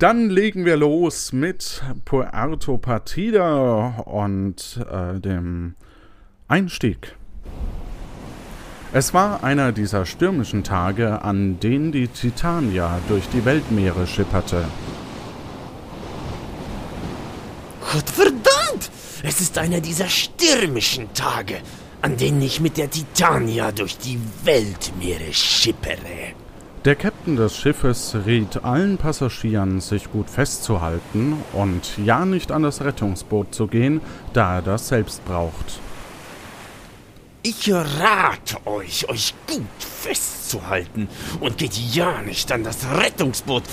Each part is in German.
Dann legen wir los mit Puerto Partida und äh, dem Einstieg. Es war einer dieser stürmischen Tage, an denen die Titania durch die Weltmeere schipperte. Gottverdammt! Es ist einer dieser stürmischen Tage, an denen ich mit der Titania durch die Weltmeere schippere. Der Kapitän des Schiffes riet allen Passagieren, sich gut festzuhalten und ja nicht an das Rettungsboot zu gehen, da er das selbst braucht. Ich rate euch, euch gut festzuhalten und geht ja nicht an das Rettungsboot.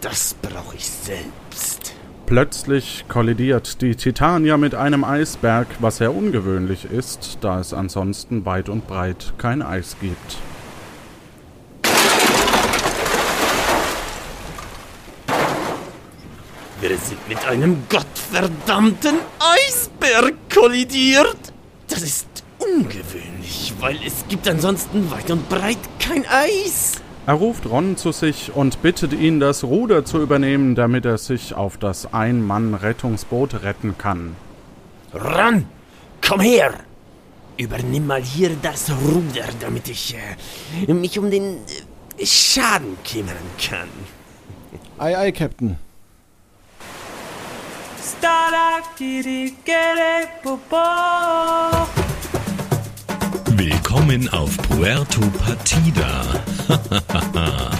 Das brauche ich selbst. Plötzlich kollidiert die Titania mit einem Eisberg, was sehr ungewöhnlich ist, da es ansonsten weit und breit kein Eis gibt. Wir sind mit einem gottverdammten Eisberg kollidiert. Das ist ungewöhnlich, weil es gibt ansonsten weit und breit kein Eis. Er ruft Ron zu sich und bittet ihn, das Ruder zu übernehmen, damit er sich auf das Ein-Mann-Rettungsboot retten kann. Ron, komm her! Übernimm mal hier das Ruder, damit ich äh, mich um den äh, Schaden kümmern kann. Ei, ei, Captain. Willkommen auf Puerto Partida.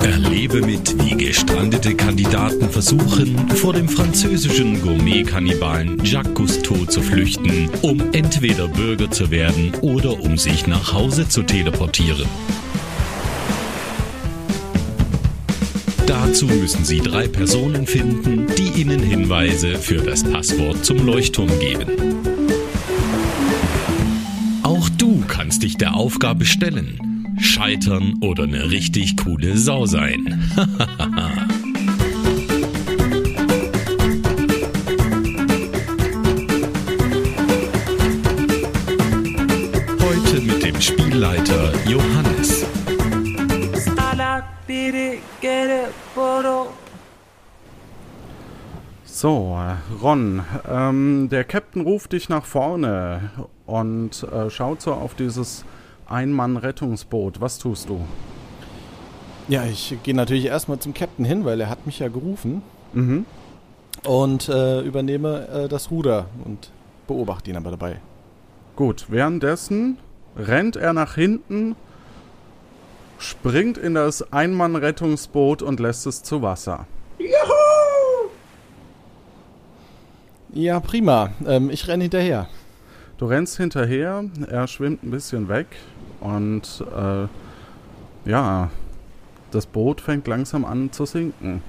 Erlebe mit, wie gestrandete Kandidaten versuchen, vor dem französischen Gourmet-Kannibalen Jacques Cousteau zu flüchten, um entweder Bürger zu werden oder um sich nach Hause zu teleportieren. Dazu müssen Sie drei Personen finden, die Ihnen Hinweise für das Passwort zum Leuchtturm geben. Auch du kannst dich der Aufgabe stellen. Scheitern oder eine richtig coole Sau sein. Ron, ähm, der Captain ruft dich nach vorne und äh, schaut so auf dieses Ein-Mann-Rettungsboot. Was tust du? Ja, ich gehe natürlich erstmal zum Captain hin, weil er hat mich ja gerufen. Mhm. Und äh, übernehme äh, das Ruder und beobachte ihn aber dabei. Gut, währenddessen rennt er nach hinten, springt in das Ein-Mann-Rettungsboot und lässt es zu Wasser. Ja, prima. Ähm, ich renne hinterher. Du rennst hinterher, er schwimmt ein bisschen weg und äh, ja, das Boot fängt langsam an zu sinken.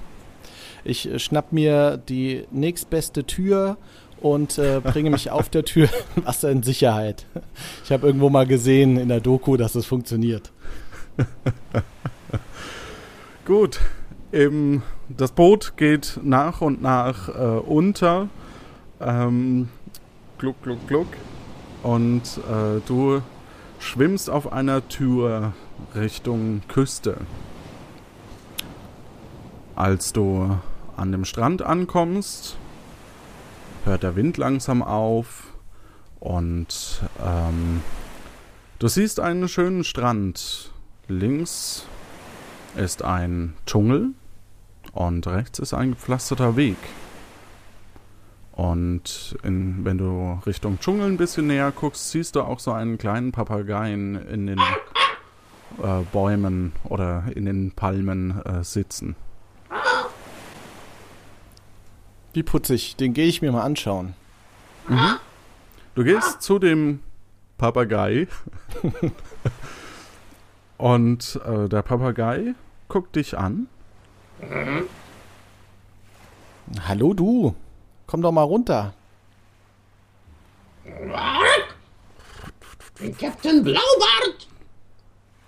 Ich äh, schnapp mir die nächstbeste Tür und äh, bringe mich auf der Tür Wasser in Sicherheit. Ich habe irgendwo mal gesehen in der Doku, dass es funktioniert. Gut, eben, das Boot geht nach und nach äh, unter. Ähm, gluck, gluck, gluck. Und äh, du schwimmst auf einer Tür Richtung Küste. Als du an dem Strand ankommst, hört der Wind langsam auf und ähm, du siehst einen schönen Strand. Links ist ein Dschungel und rechts ist ein gepflasterter Weg. Und in, wenn du Richtung Dschungel ein bisschen näher guckst, siehst du auch so einen kleinen Papageien in den äh, Bäumen oder in den Palmen äh, sitzen. Wie putzig, den gehe ich mir mal anschauen. Du gehst zu dem Papagei und äh, der Papagei guckt dich an. Hallo du, komm doch mal runter. Captain Blaubart!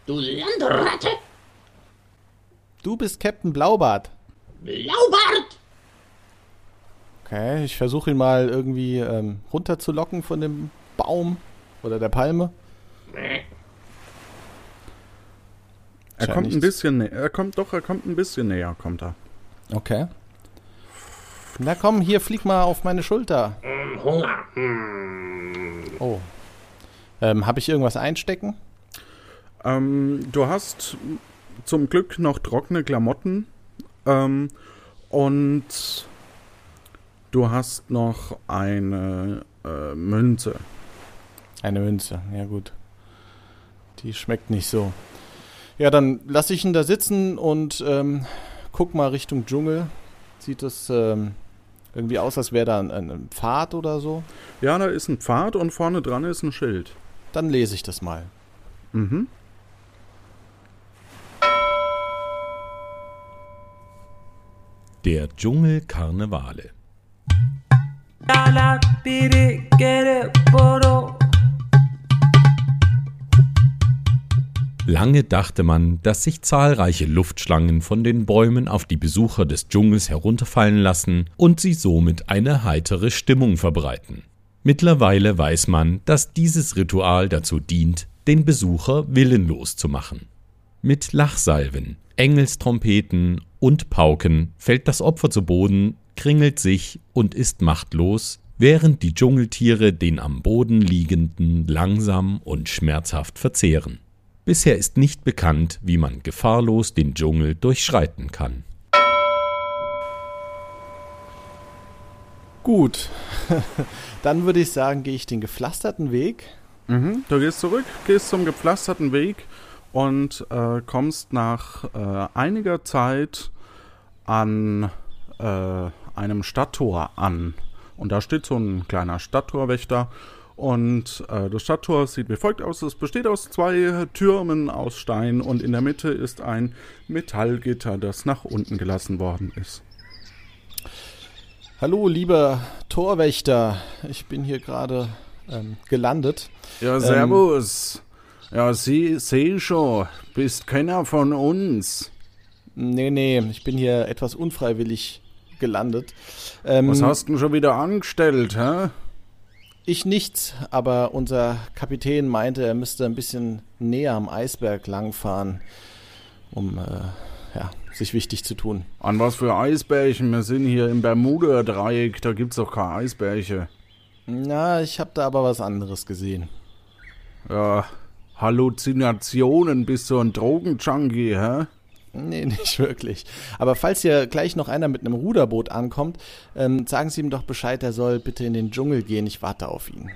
Du Landratte! Du bist Captain Blaubart. Blaubart! Okay, ich versuche ihn mal irgendwie ähm, runterzulocken von dem Baum oder der Palme. Er kommt ein bisschen näher. Er kommt doch, er kommt ein bisschen näher, kommt er. Okay. Na komm, hier flieg mal auf meine Schulter. Hm, Hunger. Hm. Oh. Ähm, Habe ich irgendwas einstecken? Ähm, du hast zum Glück noch trockene Klamotten. Ähm, und du hast noch eine äh, Münze. Eine Münze, ja gut. Die schmeckt nicht so. Ja, dann lasse ich ihn da sitzen und ähm, guck mal Richtung Dschungel. Sieht das ähm, irgendwie aus, als wäre da ein, ein Pfad oder so? Ja, da ist ein Pfad und vorne dran ist ein Schild. Dann lese ich das mal. Mhm. Der Dschungel Karnevale. Lange dachte man, dass sich zahlreiche Luftschlangen von den Bäumen auf die Besucher des Dschungels herunterfallen lassen und sie somit eine heitere Stimmung verbreiten. Mittlerweile weiß man, dass dieses Ritual dazu dient, den Besucher willenlos zu machen. Mit Lachsalven, Engelstrompeten und Pauken fällt das Opfer zu Boden, kringelt sich und ist machtlos, während die Dschungeltiere den am Boden liegenden langsam und schmerzhaft verzehren. Bisher ist nicht bekannt, wie man gefahrlos den Dschungel durchschreiten kann. Gut. dann würde ich sagen, gehe ich den gepflasterten Weg. Mhm. Du gehst zurück, gehst zum gepflasterten Weg und äh, kommst nach äh, einiger Zeit an äh, einem Stadttor an. Und da steht so ein kleiner Stadttorwächter. Und äh, das Stadttor sieht wie folgt aus. Es besteht aus zwei Türmen aus Stein und in der Mitte ist ein Metallgitter, das nach unten gelassen worden ist. Hallo, lieber Torwächter. Ich bin hier gerade ähm, gelandet. Ja, servus. ja, sie, seh schon, bist keiner von uns. Nee, nee, ich bin hier etwas unfreiwillig gelandet. Ähm, Was hast du denn schon wieder angestellt, hä? Ich nichts, aber unser Kapitän meinte, er müsste ein bisschen näher am Eisberg langfahren, um äh, ja, sich wichtig zu tun. An was für Eisbärchen? Wir sind hier im Bermuda-Dreieck, da gibt's doch keine Eisbärche. Na, ich habe da aber was anderes gesehen. Ja, Halluzinationen, bist du ein Drogenjunkie, hä? Nee, nicht wirklich. Aber falls hier gleich noch einer mit einem Ruderboot ankommt, ähm, sagen Sie ihm doch Bescheid, er soll bitte in den Dschungel gehen. Ich warte auf ihn.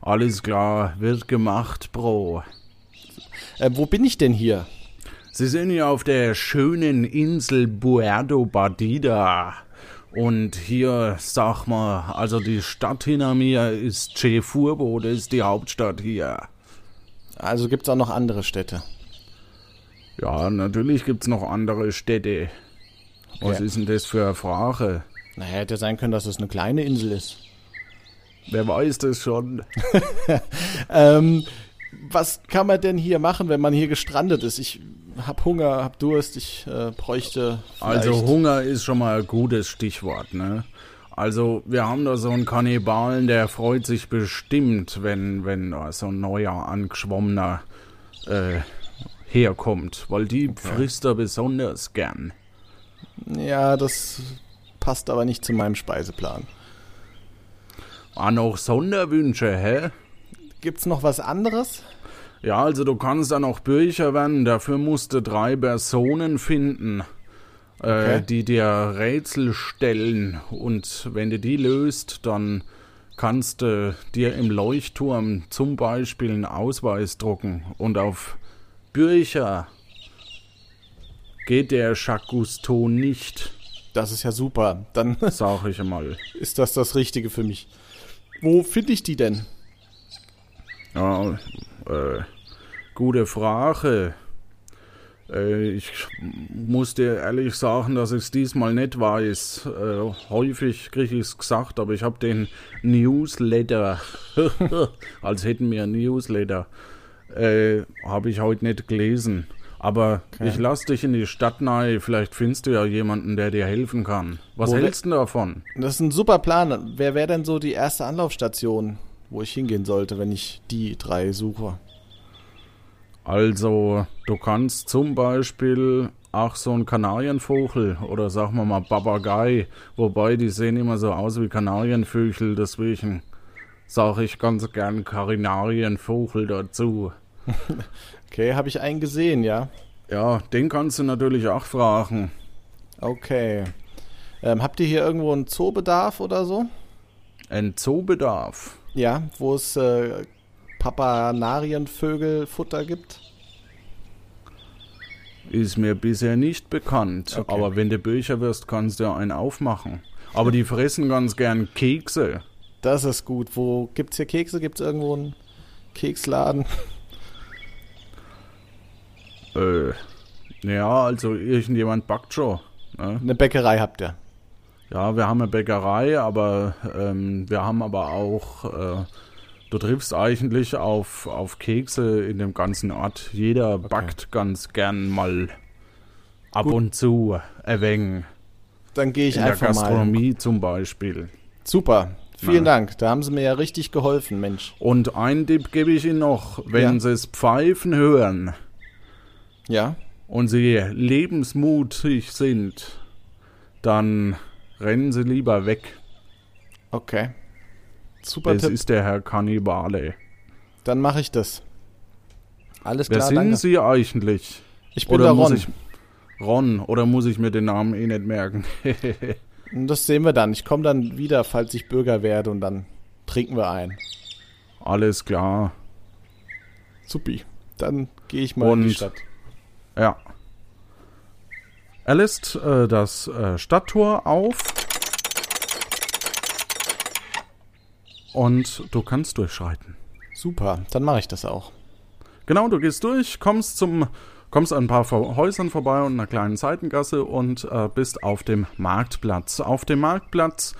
Alles klar, wird gemacht, Bro. Äh, wo bin ich denn hier? Sie sind hier auf der schönen Insel Puerto Badida. Und hier, sag mal, also die Stadt hinter mir ist Chefurbo, das ist die Hauptstadt hier. Also gibt's auch noch andere Städte. Ja, natürlich gibt's noch andere Städte. Was Okay. ist denn das für eine Frage? Na, hätte sein können, dass es eine kleine Insel ist. Wer weiß das schon? Ähm, was kann man denn hier machen, wenn man hier gestrandet ist? Ich hab Hunger, hab Durst, ich äh, bräuchte vielleicht... Also Hunger ist schon mal ein gutes Stichwort, ne? Also wir haben da so einen Kannibalen, der freut sich bestimmt, wenn, wenn da so ein neuer angeschwommener äh, herkommt, weil die frisst er besonders gern. Ja, das passt aber nicht zu meinem Speiseplan. Ah, noch Sonderwünsche, hä? Gibt's noch was anderes? Ja, also du kannst dann auch Bücher werden, dafür musst du drei Personen finden, äh, Okay. die dir Rätsel stellen und wenn du die löst, dann kannst du dir im Leuchtturm zum Beispiel einen Ausweis drucken und auf Bücher geht der Jacques Cousteau nicht, Das ist ja super. Dann sag ich mal. ist das das Richtige für mich. Wo finde ich die denn? Ja, äh, gute Frage. Äh, ich muss dir ehrlich sagen, dass ich es diesmal nicht weiß. Äh, häufig kriege ich es gesagt, aber ich habe den Newsletter, als hätten wir ein Newsletter, äh, habe ich heute nicht gelesen. Aber ich lass dich in die Stadt nahe, vielleicht findest du ja jemanden, der dir helfen kann. Was Wo hältst du davon? Das ist ein super Plan. Wer wäre denn so die erste Anlaufstation, wo ich hingehen sollte, wenn ich die drei suche? Also, du kannst zum Beispiel auch so ein Kanarienvogel oder sagen wir mal Papagei, wobei die sehen immer so aus wie Kanarienvögel, deswegen sage ich ganz gern Karinarienvogel dazu. Okay, habe ich einen gesehen, ja. Ja, den kannst du natürlich auch fragen. Okay. Ähm, habt ihr hier irgendwo einen Zoobedarf oder so? Ein Zoobedarf. Ja, wo es äh, Papanarienvögelfutter gibt? Ist mir bisher nicht bekannt, Okay. aber wenn du Bücher wirst, kannst du einen aufmachen. Aber die fressen ganz gern Kekse. Das ist gut. Wo gibt's hier Kekse? Gibt's irgendwo einen Keksladen? Äh, ja, also irgendjemand backt schon. Ne? Eine Bäckerei habt ihr. Ja, wir haben eine Bäckerei, aber ähm, wir haben aber auch, äh, du triffst eigentlich auf, auf Kekse in dem ganzen Ort. Jeder backt ganz gern mal ab Gut. und zu wenig. Dann gehe ich In der einfach mal. Gastronomie zum Beispiel. Super. Vielen. Dank. Da haben Sie mir ja richtig geholfen, Mensch. Und einen Tipp gebe ich Ihnen noch, wenn Ja. Sie es pfeifen hören Ja? und Sie lebensmutig sind, dann rennen Sie lieber weg. Okay. Super Es Tipp. ist der Herr Kannibale. Dann mache ich das. Alles Wer klar, sind danke. Sie eigentlich? Ich bin Oder der Ron. Ron oder muss ich mir den Namen eh nicht merken? Und Das sehen wir dann. Ich komme dann wieder, falls ich Bürger werde und dann trinken wir ein. Alles klar. Supi. Dann gehe ich mal in die Und- Stadt. Ja. Er lässt äh, das äh, Stadttor auf. Und du kannst durchschreiten. Super, dann mache ich das auch. Genau, du gehst durch, kommst zum kommst an ein paar Häusern vorbei und einer kleinen Seitengasse und äh, bist auf dem Marktplatz. Auf dem Marktplatz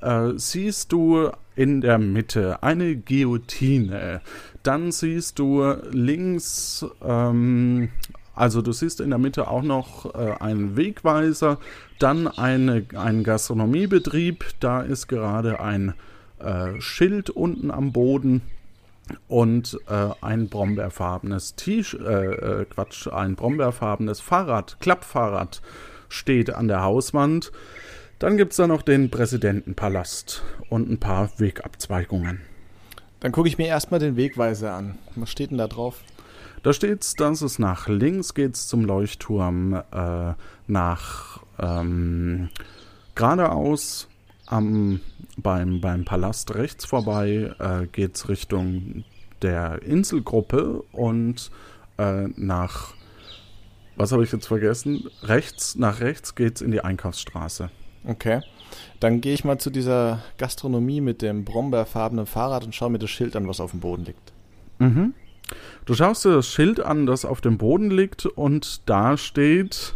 äh, siehst du in der Mitte eine Guillotine. Dann siehst du links, ähm, also du siehst in der Mitte auch noch äh, einen Wegweiser, dann eine, einen Gastronomiebetrieb, da ist gerade ein äh, Schild unten am Boden und äh, ein brombeerfarbenes T-Shirt, äh, äh, Quatsch, ein brombeerfarbenes Fahrrad, Klappfahrrad steht an der Hauswand. Dann gibt es da noch den Präsidentenpalast und ein paar Wegabzweigungen. Dann gucke ich mir erstmal den Wegweiser an. Was steht denn da drauf? Da steht's, dass es nach links geht zum Leuchtturm, äh, nach ähm, geradeaus am, beim, beim Palast rechts vorbei äh, geht's Richtung der Inselgruppe und äh, nach, was habe ich jetzt vergessen? Rechts, nach rechts geht's in die Einkaufsstraße. Okay. Dann gehe ich mal zu dieser Gastronomie mit dem brombeerfarbenen Fahrrad und schaue mir das Schild an, was auf dem Boden liegt. Mhm. Du schaust dir das Schild an, das auf dem Boden liegt und da steht,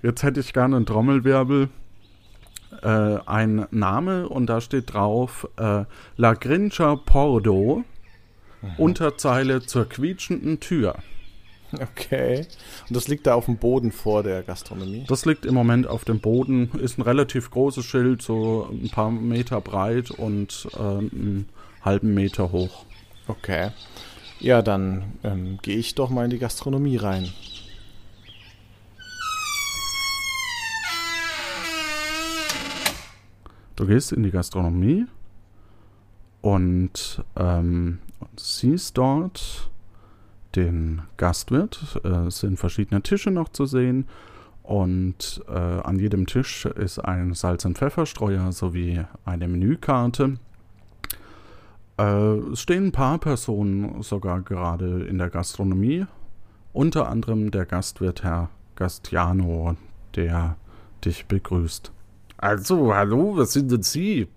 jetzt hätte ich gerne einen Trommelwirbel, äh, ein Name und da steht drauf äh, La Grincha Pordo, Unterzeile zur quietschenden Tür. Okay. Und das liegt da auf dem Boden vor der Gastronomie. Das liegt im Moment auf dem Boden, ist ein relativ großes Schild, so ein paar Meter breit und äh, einen halben Meter hoch. Okay. Ja, dann ähm, gehe ich doch mal in die Gastronomie rein. Du gehst in die Gastronomie und ähm, siehst dort den Gastwirt. Äh, es sind verschiedene Tische noch zu sehen. Und äh, an jedem Tisch ist ein Salz- und Pfefferstreuer sowie eine Menükarte. Äh, es stehen ein paar Personen sogar gerade in der Gastronomie. Unter anderem der Gastwirt Herr Gastiano, der dich begrüßt. Also, hallo, was sind denn Sie?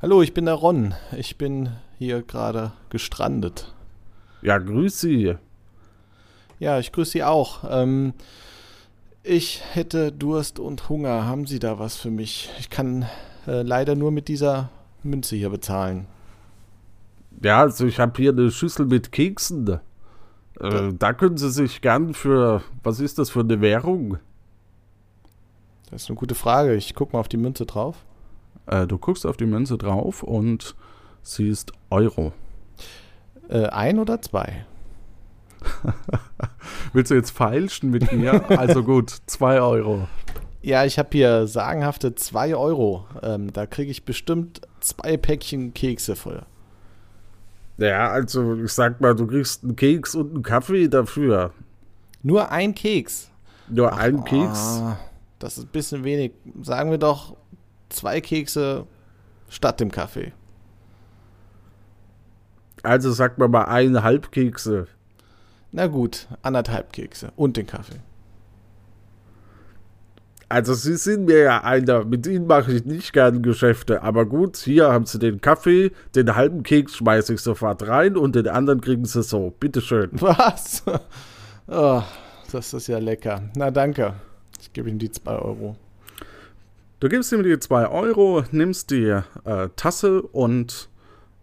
Hallo, ich bin der Ron. Ich bin hier gerade gestrandet. Ja, grüß Sie. Ja, ich grüße Sie auch. Ähm, ich hätte Durst und Hunger. Haben Sie da was für mich? Ich kann äh, leider nur mit dieser Münze hier bezahlen. Ja, also ich habe hier eine Schüssel mit Keksen. Äh, da können Sie sich gern für, was ist das für eine Währung? Das ist eine gute Frage. Ich gucke mal auf die Münze drauf. Äh, du guckst auf die Münze drauf und siehst Euro. Äh, ein oder zwei? Willst du jetzt feilschen mit mir? Also gut, 2 Euro. Ja, ich habe hier sagenhafte 2 Euro. Ähm, da kriege ich bestimmt zwei Päckchen Kekse voll. Ja, also ich sag mal, du kriegst einen Keks und einen Kaffee dafür. Nur ein Keks. Nur einen Keks. Ah, das ist ein bisschen wenig. Sagen wir doch zwei Kekse statt dem Kaffee. Also sag mal mal eineinhalb Kekse. Na gut, anderthalb Kekse und den Kaffee. Also Sie sind mir ja einer, mit Ihnen mache ich nicht gerne Geschäfte, aber gut, hier haben Sie den Kaffee, den halben Keks schmeiße ich sofort rein und den anderen kriegen Sie so. Bitteschön. Was? Oh, das ist ja lecker. Na danke. Ich gebe Ihnen die 2 Euro. Du gibst ihm die 2 Euro, nimmst die äh, Tasse und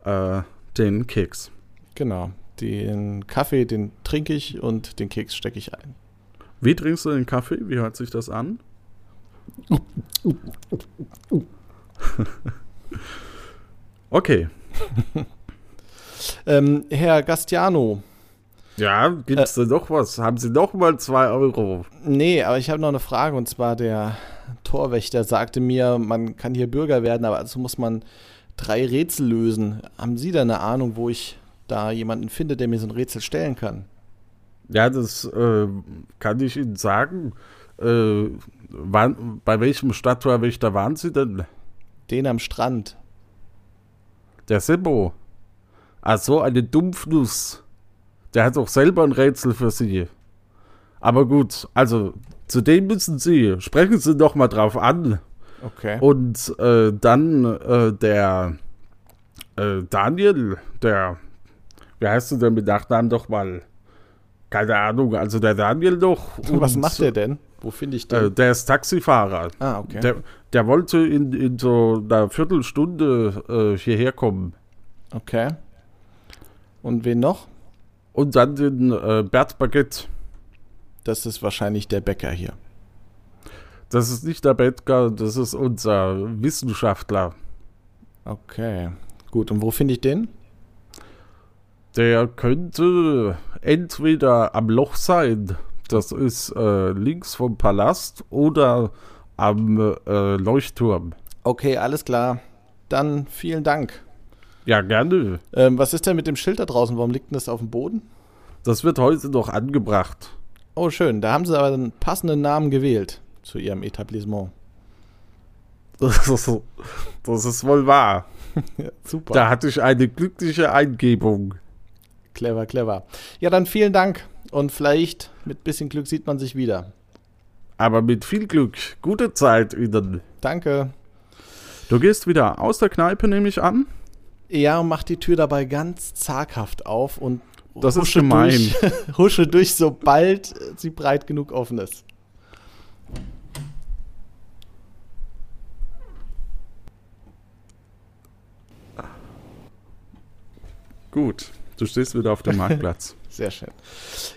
äh, den Keks. Genau. Den Kaffee, den trinke ich und den Keks stecke ich ein. Wie trinkst du den Kaffee? Wie hört sich das an? okay. Ähm, Herr Gastiano. Ja, gibt's äh, da noch was? Haben Sie noch mal 2 Euro? Nee, aber ich habe noch eine Frage und zwar der Torwächter sagte mir, man kann hier Bürger werden, aber dazu muss man drei Rätsel lösen. Haben Sie da eine Ahnung, wo ich da jemanden finde, der mir so ein Rätsel stellen kann? Ja, das äh, kann ich Ihnen sagen. Äh, wann, bei welchem Stadttorwächter waren Sie denn? Den am Strand. Der Sebo. Ach so, eine Dumpfnuss. Der hat doch selber ein Rätsel für Sie. Aber gut, also zu dem müssen Sie. Sprechen Sie doch mal drauf an. Okay. Und äh, dann äh, der äh, Daniel, der, wie heißt du denn mit Nachnamen doch mal? Keine Ahnung, also der Daniel doch. Was und, macht der denn? Wo finde ich Äh, den? der ist Taxifahrer. ah, okay. Der, der wollte in, in so einer Viertelstunde äh, hierher kommen. okay. Und wen noch? Und dann den äh, Bert Baguette. Das ist wahrscheinlich der Bäcker hier. Das ist nicht der Bettger, das ist unser Wissenschaftler. Okay. Gut, und wo finde ich den? Der könnte entweder am Loch sein, das ist äh, links vom Palast, oder am äh, Leuchtturm. Okay, alles klar. Dann vielen Dank. Ja, gerne. Ähm, was ist denn mit dem Schild da draußen? Warum liegt denn das auf dem Boden? Das wird heute noch angebracht. Oh, schön. Da haben sie aber einen passenden Namen gewählt zu ihrem Etablissement. Das ist, das ist wohl wahr. Ja, super. Da hatte ich eine glückliche Eingebung. Clever, clever. Ja, dann vielen Dank. Und vielleicht mit bisschen Glück sieht man sich wieder. Aber mit viel Glück. Gute Zeit Ihnen. Danke. Du gehst wieder aus der Kneipe, nehme ich an. Ja, und mach die Tür dabei ganz zaghaft auf und Das ist husche gemein. durch, husche durch, sobald sie breit genug offen ist. Gut. Du stehst wieder auf dem Marktplatz. Sehr schön.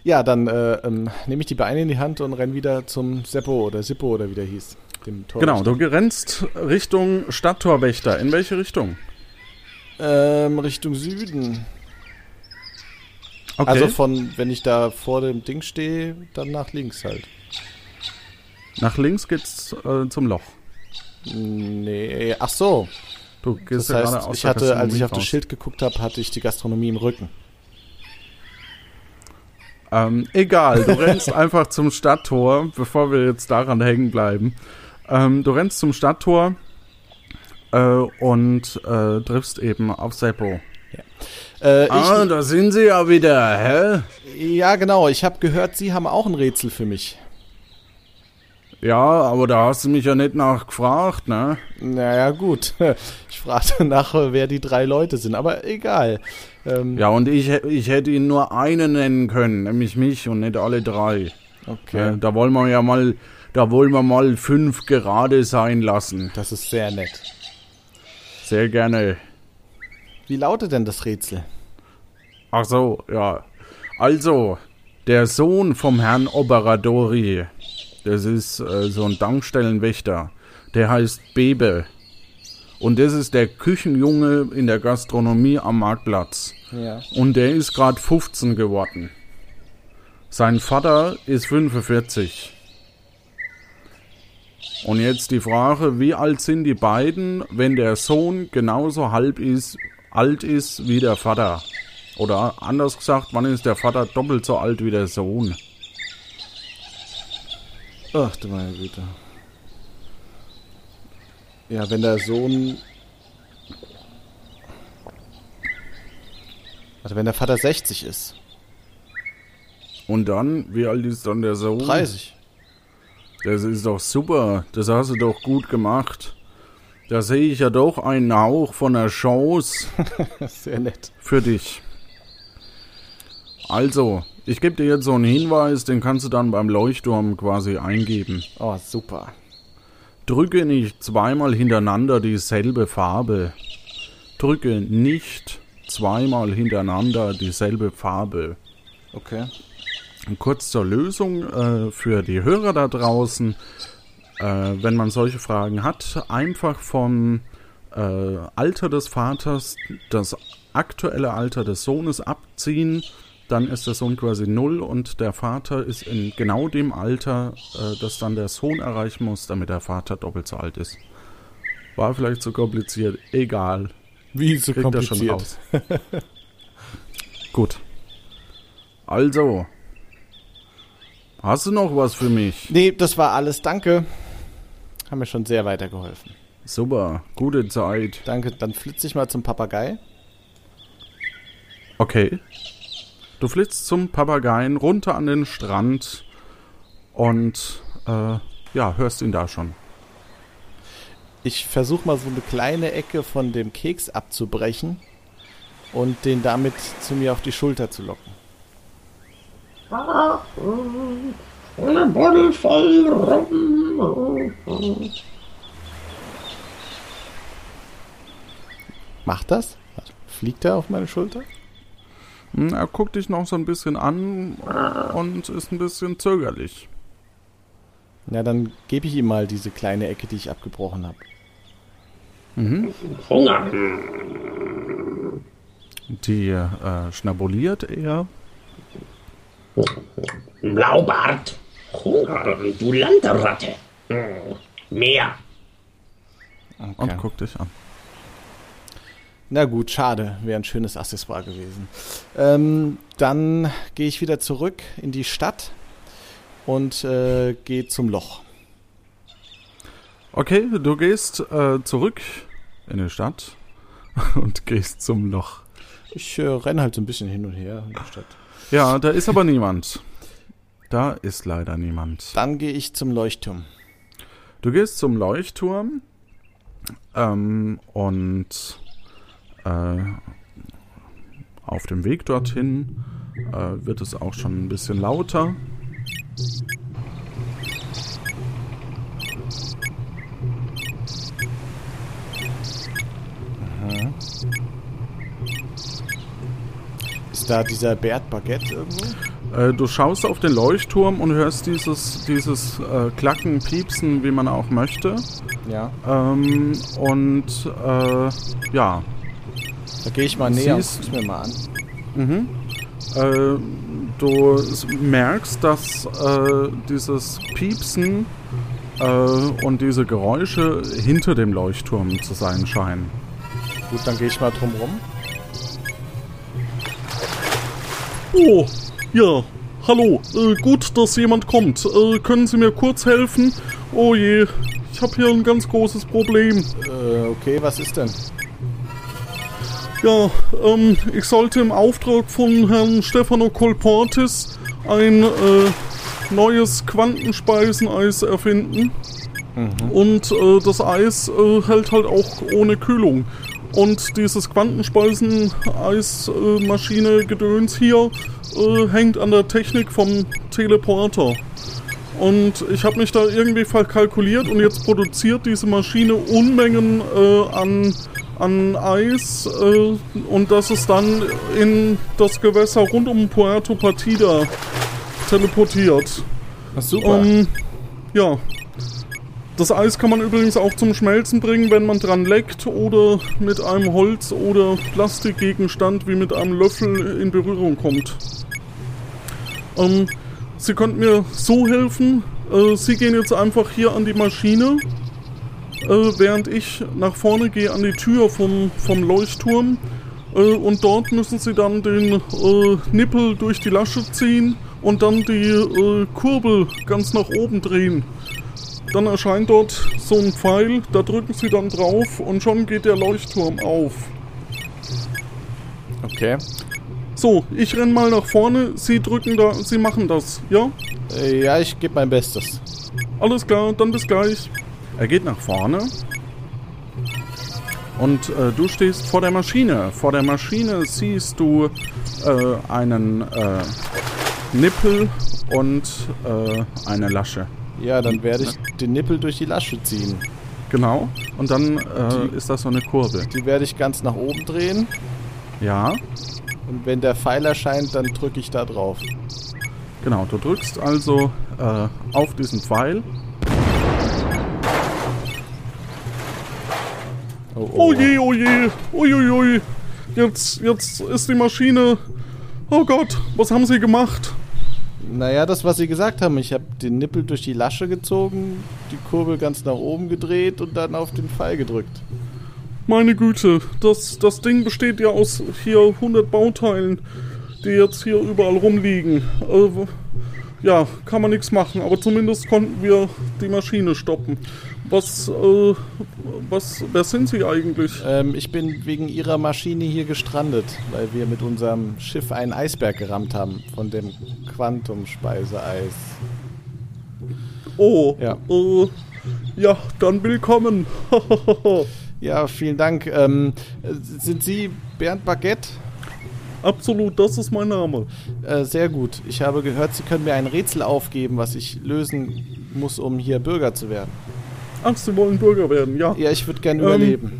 Ja, dann äh, ähm, nehme ich die Beine in die Hand und renn wieder zum Seppo oder Sippo oder wie der hieß. Genau, du rennst Richtung Stadttorwächter. In welche Richtung? Ähm, Richtung Süden. Okay. Also von, wenn ich da vor dem Ding stehe, dann nach links halt. Nach links geht's äh, zum Loch. Nee, ach so. Du gehst Das ja gerade heißt, aus ich hatte, als ich auf das raus. Schild geguckt habe, hatte ich die Gastronomie im Rücken. Ähm, egal, du rennst einfach zum Stadttor, bevor wir jetzt daran hängen bleiben. Ähm, du rennst zum Stadttor äh, und äh, triffst eben auf Seppo. Äh, ich, Ah, da sind sie ja wieder, hä? Ja, genau. Ich habe gehört, Sie haben auch ein Rätsel für mich. Ja, aber da hast du mich ja nicht nachgefragt, ne? Naja, gut. Ich fragte nach, wer die drei Leute sind, aber egal. Ähm, Ja, und ich, ich hätte ihn nur einen nennen können, nämlich mich und nicht alle drei. okay. Da wollen wir ja mal, da wollen wir mal fünf gerade sein lassen. Das ist sehr nett. Sehr gerne. Wie lautet denn das Rätsel? Ach so, ja. Also, der Sohn vom Herrn Oberadori, das ist äh, so ein Tankstellenwächter, der heißt Bebe. Und das ist der Küchenjunge in der Gastronomie am Marktplatz. Ja. Und der ist gerade 15 geworden. Sein Vater ist 45. Und jetzt die Frage, wie alt sind die beiden, wenn der Sohn genauso halb ist, alt ist wie der Vater? Oder anders gesagt, wann ist der Vater doppelt so alt wie der Sohn? Ach du meine Güte. Ja, wenn der Sohn. Also wenn der Vater 60 ist. Und dann, wie alt ist dann der Sohn? 30. Das ist doch super. Das hast du doch gut gemacht. Da sehe ich ja doch einen Hauch von einer Chance Sehr nett. für dich. Also, ich gebe dir jetzt so einen Hinweis, den kannst du dann beim Leuchtturm quasi eingeben. Oh, super. Drücke nicht zweimal hintereinander dieselbe Farbe. Drücke nicht zweimal hintereinander dieselbe Farbe. Okay. Kurz zur Lösung äh, für die Hörer da draußen. Äh, wenn man solche Fragen hat, einfach vom äh, Alter des Vaters das aktuelle Alter des Sohnes abziehen. Dann ist der Sohn quasi null und der Vater ist in genau dem Alter, äh, das dann der Sohn erreichen muss, damit der Vater doppelt so alt ist. War vielleicht zu kompliziert, egal. Wie so Kriegt er schon raus. Gut. Also. Hast du noch was für mich? Nee, das war alles. Danke. Haben mir schon sehr weitergeholfen. Super, gute Zeit. Danke. Dann flitze ich mal zum Papagei. Okay. Du flitzt zum Papageien runter an den Strand und äh, ja, hörst ihn da schon. Ich versuche mal so eine kleine Ecke von dem Keks abzubrechen und den damit zu mir auf die Schulter zu locken. Macht das? Fliegt er auf meine Schulter? Hm, Er guckt dich noch so ein bisschen an und ist ein bisschen zögerlich. Ja, dann gebe ich ihm mal diese kleine Ecke, die ich abgebrochen habe. Hunger. Die äh, schnabuliert er. Blaubart. Hunger, du Landratte. Hm, Mehr. und guckt dich an. Na gut, schade. Wäre ein schönes Accessoire gewesen. Ähm, dann gehe ich wieder zurück in die Stadt und äh, gehe zum Loch. Okay, du gehst äh, zurück in die Stadt und gehst zum Loch. Ich äh, renne halt so ein bisschen hin und her in der Stadt. Ja, da ist aber niemand. Da ist leider niemand. Dann gehe ich zum Leuchtturm. Du gehst zum Leuchtturm ähm, und äh, auf dem Weg dorthin äh, wird es auch schon ein bisschen lauter. Ist da dieser Bert Baguette irgendwo? Äh, du schaust auf den Leuchtturm und hörst dieses, dieses äh, Klacken, Piepsen, wie man auch möchte. Ja. Ähm, und äh, ja, Da gehe ich mal näher und Siehst- guck's mir mal an. Mhm. Äh, du merkst, dass äh, dieses Piepsen äh, und diese Geräusche hinter dem Leuchtturm zu sein scheinen. Gut, dann gehe ich mal drum rum. Oh, ja, hallo. Äh, gut, dass jemand kommt. Äh, können Sie mir kurz helfen? Oh je, ich habe hier ein ganz großes Problem. Äh, okay, was ist denn? Ja, ähm, ich sollte im Auftrag von Herrn Stefano Colportis ein äh, neues Quantenspeiseneis erfinden. Und äh, das Eis äh, hält halt auch ohne Kühlung. Und dieses Quantenspeiseneis-Maschine Gedöns hier äh, hängt an der Technik vom Teleporter. Und ich habe mich da irgendwie verkalkuliert und jetzt produziert diese Maschine Unmengen äh, an, an Eis äh, und das ist dann in das Gewässer rund um Puerto Partida teleportiert. Ach, super. Ähm, ja. Das Eis kann man übrigens auch zum Schmelzen bringen, wenn man dran leckt oder mit einem Holz- oder Plastikgegenstand wie mit einem Löffel in Berührung kommt. Ähm, Sie könnten mir so helfen. Äh, Sie gehen jetzt einfach hier an die Maschine, äh, während ich nach vorne gehe an die Tür vom, vom Leuchtturm. Äh, und dort müssen Sie dann den äh, Nippel durch die Lasche ziehen und dann die äh, Kurbel ganz nach oben drehen. Dann erscheint dort so ein Pfeil, da drücken Sie dann drauf und schon geht der Leuchtturm auf. Okay. So, ich renn mal nach vorne, Sie drücken da, Sie machen das, ja? Äh, ja, ich gebe mein Bestes. Alles klar, dann bis gleich. Er geht nach vorne. Und äh, du stehst vor der Maschine. Vor der Maschine siehst du äh, einen äh, Nippel und äh, eine Lasche. Ja, dann werde ich den Nippel durch die Lasche ziehen. Genau. Und dann äh, ist das so eine Kurbel. Die werde ich ganz nach oben drehen. Ja, Und wenn der Pfeil erscheint, dann drücke ich da drauf. genau. Du drückst also äh, auf diesen Pfeil. Oh, Oh je, oh je, uiuiui. Jetzt, jetzt ist die Maschine. Oh Gott, was haben sie gemacht? Naja, das, was Sie gesagt haben. Ich habe den Nippel durch die Lasche gezogen, die Kurbel ganz nach oben gedreht und dann auf den Pfeil gedrückt. Meine Güte, das, das Ding besteht ja aus hier 100 Bauteilen, die jetzt hier überall rumliegen. Äh, ja, kann man nichts machen, aber zumindest konnten wir die Maschine stoppen. Was, äh, was, wer sind Sie eigentlich? Ähm, ich bin wegen Ihrer Maschine hier gestrandet, weil wir mit unserem Schiff einen Eisberg gerammt haben von dem Quantumspeiseeis. Oh, Ja. äh, ja, dann willkommen. Ja, vielen Dank. Ähm, äh, sind Sie Bernd Baguette? Absolut, das ist mein Name. Äh, sehr gut. Ich habe gehört, Sie können mir ein Rätsel aufgeben, was ich lösen muss, um hier Bürger zu werden. Ach, Sie wollen Bürger werden, ja. Ja, ich würde gerne Ähm, überleben.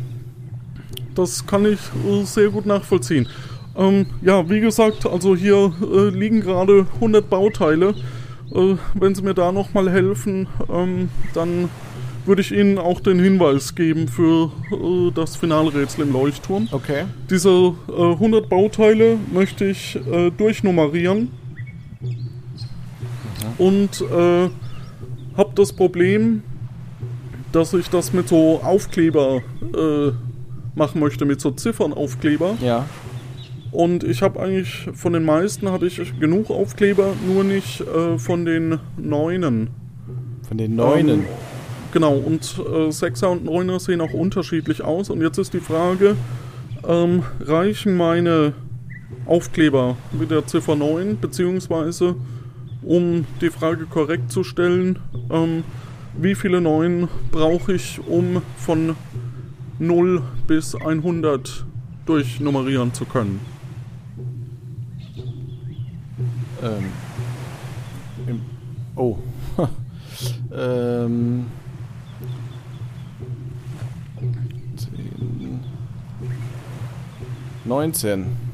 Das kann ich äh, sehr gut nachvollziehen. Ähm, ja, wie gesagt, also hier äh, liegen gerade 100 Bauteile. Äh, wenn Sie mir da nochmal helfen, ähm, dann würde ich Ihnen auch den Hinweis geben für äh, das Finalrätsel im Leuchtturm. Okay. Diese äh, 100 Bauteile möchte ich äh, durchnummerieren. Und äh, habe das Problem, dass ich das mit so Aufkleber äh, machen möchte, mit so Ziffernaufkleber. Ja. Und ich habe eigentlich von den meisten hatte ich genug Aufkleber, nur nicht äh, von den Neunen. Von den Neunen. Ähm, genau, und äh, Sechser und Neuner sehen auch unterschiedlich aus. Und jetzt ist die Frage, ähm, reichen meine Aufkleber mit der Ziffer 9, beziehungsweise um die Frage korrekt zu stellen, ähm, wie viele 9 brauche ich, um von 0 bis 100 durchnummerieren zu können? Ähm. Im, oh. ähm. 10, 19.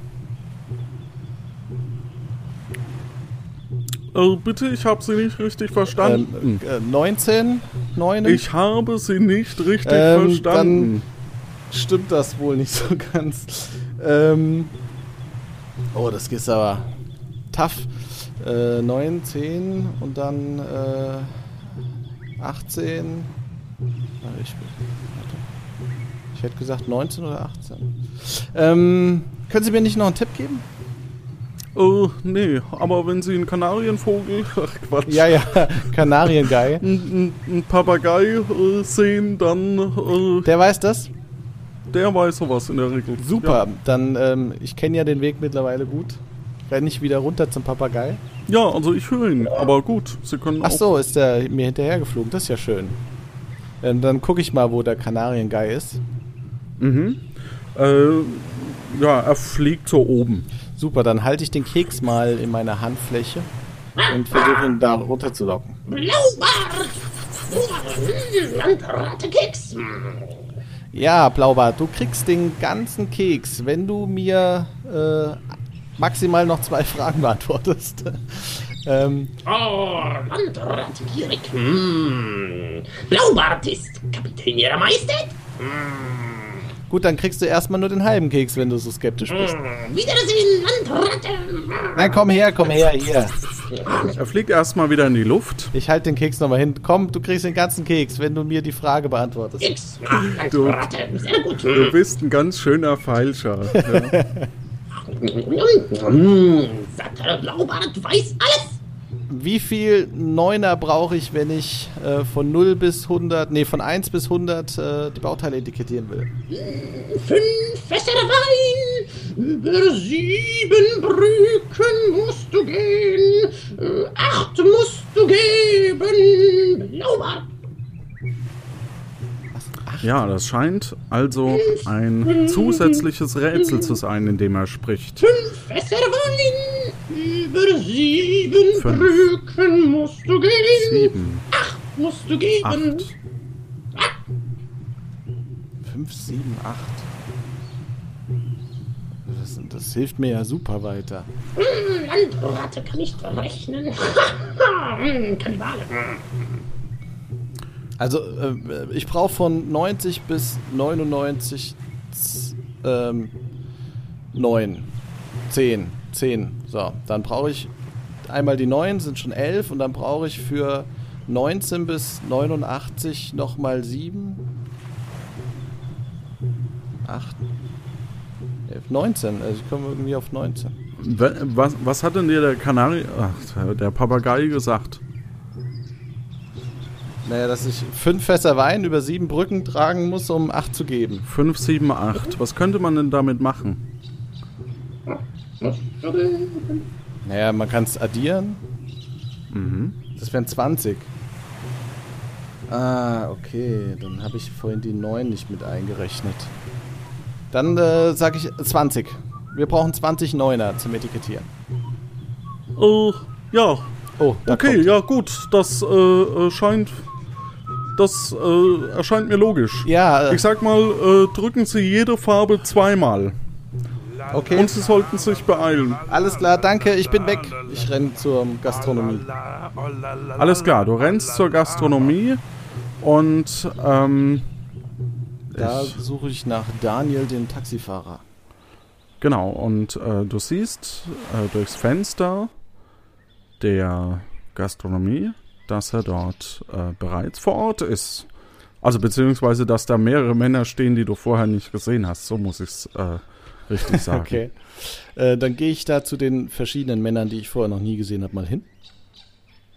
Äh, bitte, ich habe Sie nicht richtig verstanden. Ähm, äh, 19? 9? ich habe Sie nicht richtig Ähm, verstanden. Stimmt das wohl nicht so ganz. Ähm. Oh, das ist aber tough. Äh, 9, 10 und dann äh, 18. Ah, Ich, ich hätte gesagt 19 oder 18. Ähm, können Sie mir nicht noch einen Tipp geben? Äh, nee, aber wenn Sie einen Kanarienvogel, ach Quatsch, Ja, ja, Kanarienguy. einen, einen Papagei äh, sehen, dann, äh, Der weiß das? der weiß sowas in der Regel. Super. Dann, ähm, ich kenne ja den Weg mittlerweile gut. Renne ich wieder runter zum Papagei. Ja, ja also ich höre ihn, aber gut, Sie können Ach auch... so, ist der mir hinterhergeflogen. Das ist ja schön. Ähm, dann gucke ich mal, wo der Kanarienguy ist. Mhm. Äh, ja, er fliegt so oben. Super, dann halte ich den Keks mal in meiner Handfläche und versuche ihn da runterzulocken. Blaubart! Landratekeks! Ja, Blaubart, du kriegst den ganzen Keks, wenn du mir äh, maximal noch zwei Fragen beantwortest. ähm, Oh, Landratte gierig. Hm. Blaubart ist Kapitän ihrer Majestät. Gut, dann kriegst du erstmal nur den halben Keks, wenn du so skeptisch bist. Wiedersehen, Landratte. Na komm her, komm her, hier. Er fliegt erstmal wieder in die Luft. Ich halte den Keks nochmal hin. Komm, du kriegst den ganzen Keks, wenn du mir die Frage beantwortest. X, Landratte. Sehr gut. Du bist ein ganz schöner Feilscher. Ja. Hm, Satter Blaubart weiß alles. Wie viel Neuner brauche ich, wenn ich äh, von 0 bis 100, nee, von 1 bis 100 äh, die Bauteile etikettieren will? Fünf Fässer Wein. Über sieben Brücken musst du gehen. Äh, Acht musst du geben. Blaubart. ja, das scheint also ein zusätzliches Rätsel zu sein, in dem er spricht. Fünf Fässer Wein. Über sieben Fünf. Brücken musst du gehen. Sieben, Acht musst du geben. acht. 5, 7, 8. Das, das hilft mir ja super weiter. Hm, Landratte kann nicht rechnen. Hm, Kannibale. Also, äh, ich brauche von 90 bis 99 z- ähm, 9. 10. 10. So, dann brauche ich einmal die 9, sind schon 11. Und dann brauche ich für 19 bis 89 nochmal 7. 8. 11, 19. Also ich komme irgendwie auf 19. We- Was, was hat denn dir der Kanari, ach, der Papagei gesagt? Naja, dass ich 5 Fässer Wein über 7 Brücken tragen muss, um 8 zu geben. 5, 7, 8. Was könnte man denn damit machen? Naja, man kann es addieren. Das wären 20. Ah, okay. Dann habe ich vorhin die 9 nicht mit eingerechnet. Dann äh, sage ich 20. Wir brauchen 20 Neuner zum Etikettieren. Äh, ja, Oh, da okay, kommt. ja gut. Das äh, äh, scheint, das äh, erscheint mir logisch. Ja, äh, Ich sag mal, äh, drücken Sie jede Farbe zweimal. Okay. Und Sie sollten sich beeilen. Alles klar, danke. Ich bin weg. Ich renne zur Gastronomie. Alles klar, du rennst zur Gastronomie und ähm, Da suche ich nach Daniel, den Taxifahrer. genau, und äh, du siehst äh, durchs Fenster der Gastronomie, dass er dort äh, bereits vor Ort ist. Also beziehungsweise, dass da mehrere Männer stehen, die du vorher nicht gesehen hast. So muss ich es äh, richtig sagen. Okay. Äh, dann gehe ich da zu den verschiedenen Männern, die ich vorher noch nie gesehen habe, mal hin.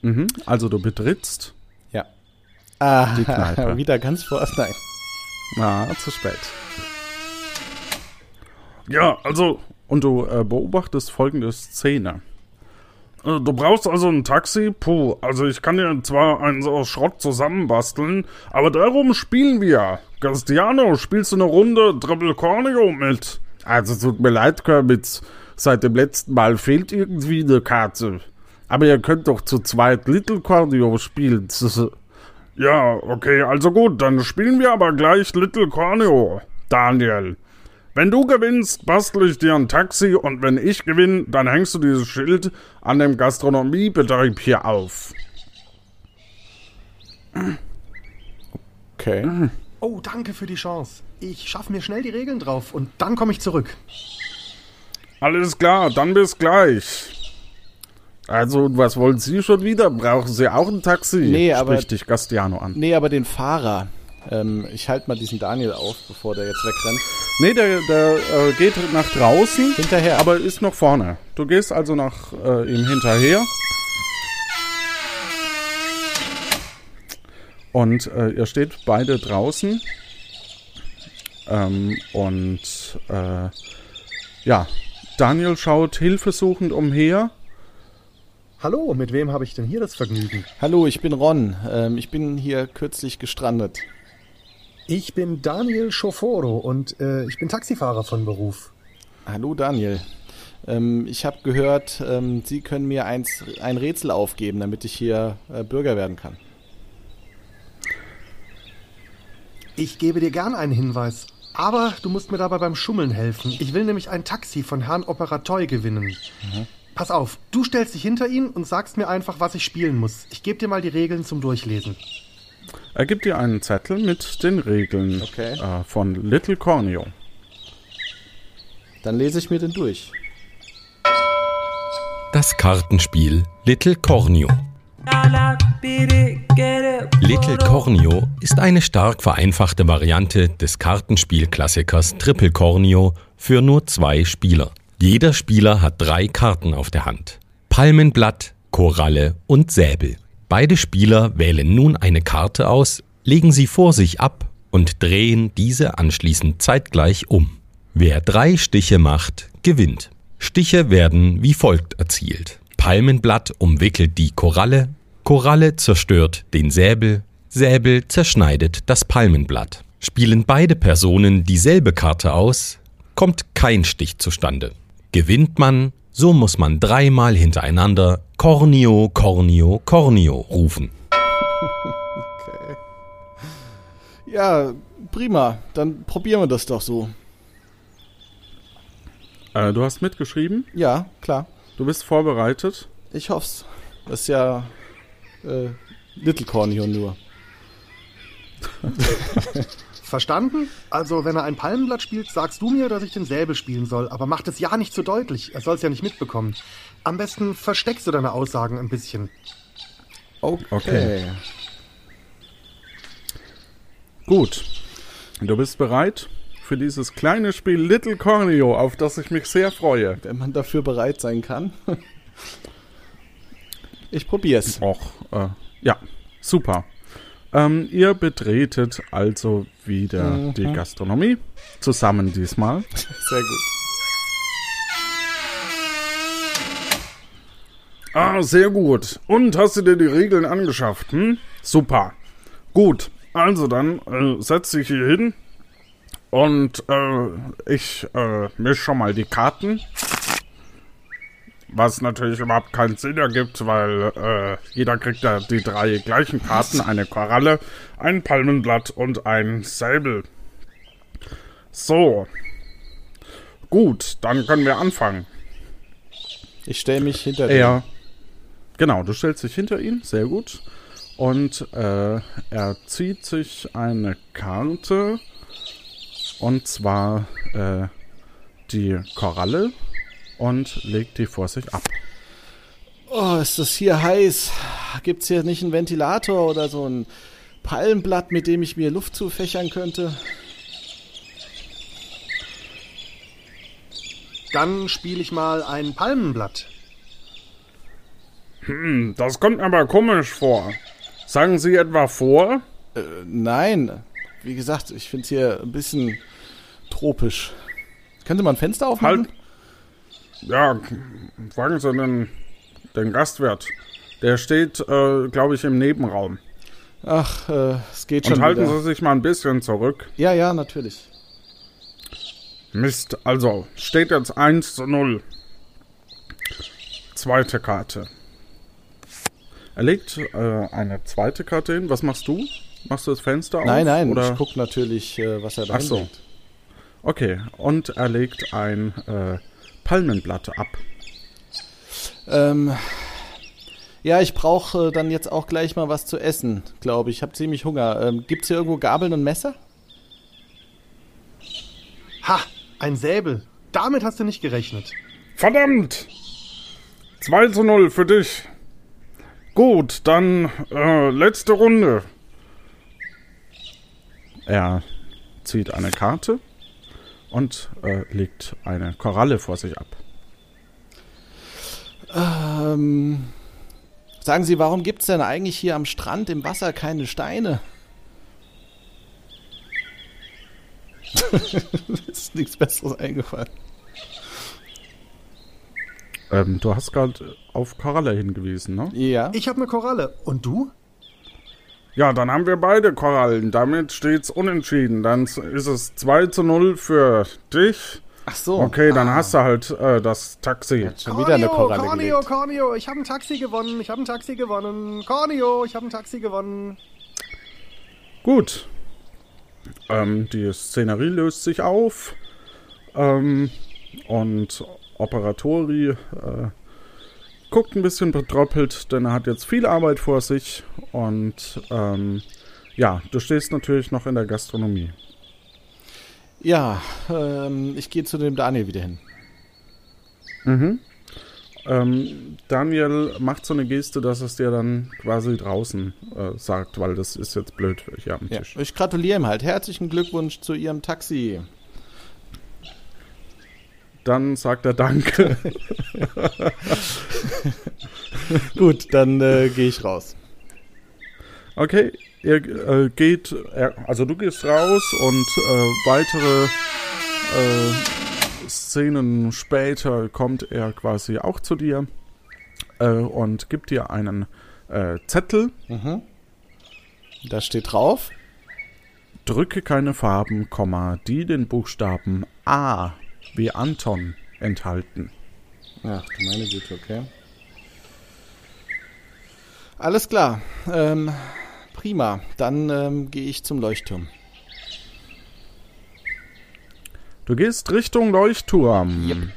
Mhm. Also du betrittst. Ja. Ah, Die Kneipe. wieder ganz vor. Nein. Na, zu spät. Ja, also, und du äh, beobachtest folgende Szene. Äh, Du brauchst also ein Taxi? Puh, also ich kann dir zwar einen so Schrott zusammenbasteln, aber darum spielen wir. Castiano, spielst du eine Runde Triple Corneo mit? Also tut mir leid, Kermit. Seit dem letzten Mal fehlt irgendwie eine Karte. Aber ihr könnt doch zu zweit Little Corneo spielen. Ja, okay, also gut, dann spielen wir aber gleich Little Corneo, Daniel. Wenn du gewinnst, bastel ich dir ein Taxi und wenn ich gewinne, dann hängst du dieses Schild an dem Gastronomiebetrieb hier auf. Okay. Oh, danke für die Chance. Ich schaffe mir schnell die Regeln drauf und dann komme ich zurück. Alles klar, dann bis gleich. Also, und was wollen Sie schon wieder? Brauchen Sie auch ein Taxi? Nee, aber- Spricht dich Gastiano an. Nee, aber den Fahrer. Ähm, ich halte mal diesen Daniel auf, bevor der jetzt wegrennt. Nee, der, der äh, geht nach draußen, Hinterher. aber ist noch vorne. Du gehst also nach äh, ihm hinterher. Und äh, ihr steht beide draußen. Ähm, und äh, ja, Daniel schaut hilfesuchend umher. Hallo, mit wem habe ich denn hier das Vergnügen? Hallo, ich bin Ron. Ähm, ich bin hier kürzlich gestrandet. Ich bin Daniel Schoforo und äh, ich bin Taxifahrer von Beruf. Hallo Daniel. Ähm, ich habe gehört, ähm, Sie können mir eins, ein Rätsel aufgeben, damit ich hier äh, Bürger werden kann. Ich gebe dir gern einen Hinweis, aber du musst mir dabei beim Schummeln helfen. Ich will nämlich ein Taxi von Herrn Operatoy gewinnen. Pass auf, du stellst dich hinter ihn und sagst mir einfach, was ich spielen muss. Ich gebe dir mal die Regeln zum Durchlesen. Er gibt dir einen Zettel mit den Regeln Okay. äh, von Little Corneo. Dann lese ich mir den durch. Das Kartenspiel Little Cornio. Little Cornio ist eine stark vereinfachte Variante des Kartenspielklassikers Triple Cornio für nur zwei Spieler. Jeder Spieler hat drei Karten auf der Hand. Palmenblatt, Koralle und Säbel. Beide Spieler wählen nun eine Karte aus, legen sie vor sich ab und drehen diese anschließend zeitgleich um. Wer drei Stiche macht, gewinnt. Stiche werden wie folgt erzielt. Palmenblatt umwickelt die Koralle, Koralle zerstört den Säbel, Säbel zerschneidet das Palmenblatt. Spielen beide Personen dieselbe Karte aus, kommt kein Stich zustande. Gewinnt man, so muss man dreimal hintereinander Cornio, Cornio, Cornio rufen. Okay. Ja, prima. Dann probieren wir das doch so. Äh, du hast mitgeschrieben, Ja, klar. du bist vorbereitet. Ich hoff's. Das ist ja äh, Little Cornio nur. Verstanden? Also, wenn er ein Palmenblatt spielt, sagst du mir, dass ich den Säbel spielen soll, aber mach das ja nicht so deutlich. Er soll's ja nicht mitbekommen. Am besten versteckst du deine Aussagen ein bisschen. Okay. Okay. Gut. Du bist bereit für dieses kleine Spiel Little Cornio, auf das ich mich sehr freue. Wenn man dafür bereit sein kann. Ich probier's. Och, äh, ja, super. Ähm, ihr betretet also wieder die Gastronomie. Zusammen diesmal. Sehr gut. Ah, sehr gut. Und hast du dir die Regeln angeschafft? Hm? Super. Gut. Also dann äh, setz dich hier hin und äh, ich äh, misch schon mal die Karten. Was natürlich überhaupt keinen Sinn ergibt, weil äh, jeder kriegt ja die drei gleichen Karten. Eine Koralle, ein Palmenblatt und ein Säbel. So. Gut, dann können wir anfangen. Ich stelle mich hinter dir. Er. Genau, du stellst dich hinter ihn, sehr gut. Und äh, er zieht sich eine Karte. Und zwar äh, die Koralle und legt die vor sich ab. Oh, ist das hier heiß? Gibt's hier nicht einen Ventilator oder so ein Palmenblatt, mit dem ich mir Luft zufächern könnte? Dann spiele ich mal ein Palmenblatt. Hm, das kommt mir aber komisch vor. Sagen Sie etwa vor? Äh, nein. Wie gesagt, ich finde es hier ein bisschen tropisch. Könnte man ein Fenster aufmachen? Halt. Ja, fragen Sie den, den Gastwirt. Der steht, äh, glaube ich, im Nebenraum. Ach, äh, es geht schon Und halten wieder. Sie sich mal ein bisschen zurück. Ja, ja, natürlich. Mist, also, steht jetzt 1 zu 0. Zweite Karte. Er legt äh, eine zweite Karte hin. Was machst du? Machst du das Fenster auf? Nein, nein, Oder? ich guck natürlich, äh, was er da Ach so. Okay, und er legt ein äh, Palmenblatt ab. Ähm, ja, ich brauche äh, dann jetzt auch gleich mal was zu essen, glaube ich. Ich habe ziemlich Hunger. Ähm, Gibt es hier irgendwo Gabeln und Messer? Ha, ein Säbel. Damit hast du nicht gerechnet. Verdammt! 2 zu 0 für dich. Gut, dann äh, letzte Runde. Er zieht eine Karte und äh, legt eine Koralle vor sich ab. Ähm, sagen Sie, warum gibt es denn eigentlich hier am Strand im Wasser keine Steine? ist nichts Besseres eingefallen. Ähm, du hast gerade auf Koralle hingewiesen, ne? Ja. Ich habe eine Koralle. Und du? Ja, dann haben wir beide Korallen. Damit steht's unentschieden. Dann ist es 2 zu 0 für dich. Ach so. Okay, dann hast du halt äh, das Taxi. Schon wieder eine Koralle Cornio, gelegt. Cornio, ich habe ein Taxi gewonnen. Ich habe ein Taxi gewonnen. Cornio, ich habe ein Taxi gewonnen. Gut. Ähm, die Szenerie löst sich auf. Ähm, und Operatori äh, guckt ein bisschen betröppelt, denn er hat jetzt viel Arbeit vor sich. Und ähm, ja, du stehst natürlich noch in der Gastronomie. Ja, ähm, ich gehe zu dem Daniel wieder hin. Mhm. Ähm, Daniel macht so eine Geste, dass es dir dann quasi draußen äh, sagt, weil das ist jetzt blöd für hier am Ja. Tisch. Ich gratuliere ihm halt. Herzlichen Glückwunsch zu Ihrem Taxi. Dann sagt er Danke. Gut, dann äh, gehe ich raus. Okay, ihr äh, geht, er, also du gehst raus und äh, weitere äh, Szenen später kommt er quasi auch zu dir äh, und gibt dir einen äh, Zettel. Da steht drauf. Drücke keine Farben, Komma, die den Buchstaben A wie Anton enthalten. Ach du meine Güte, okay. Alles klar. Ähm, prima. Dann ähm, gehe ich zum Leuchtturm. Du gehst Richtung Leuchtturm.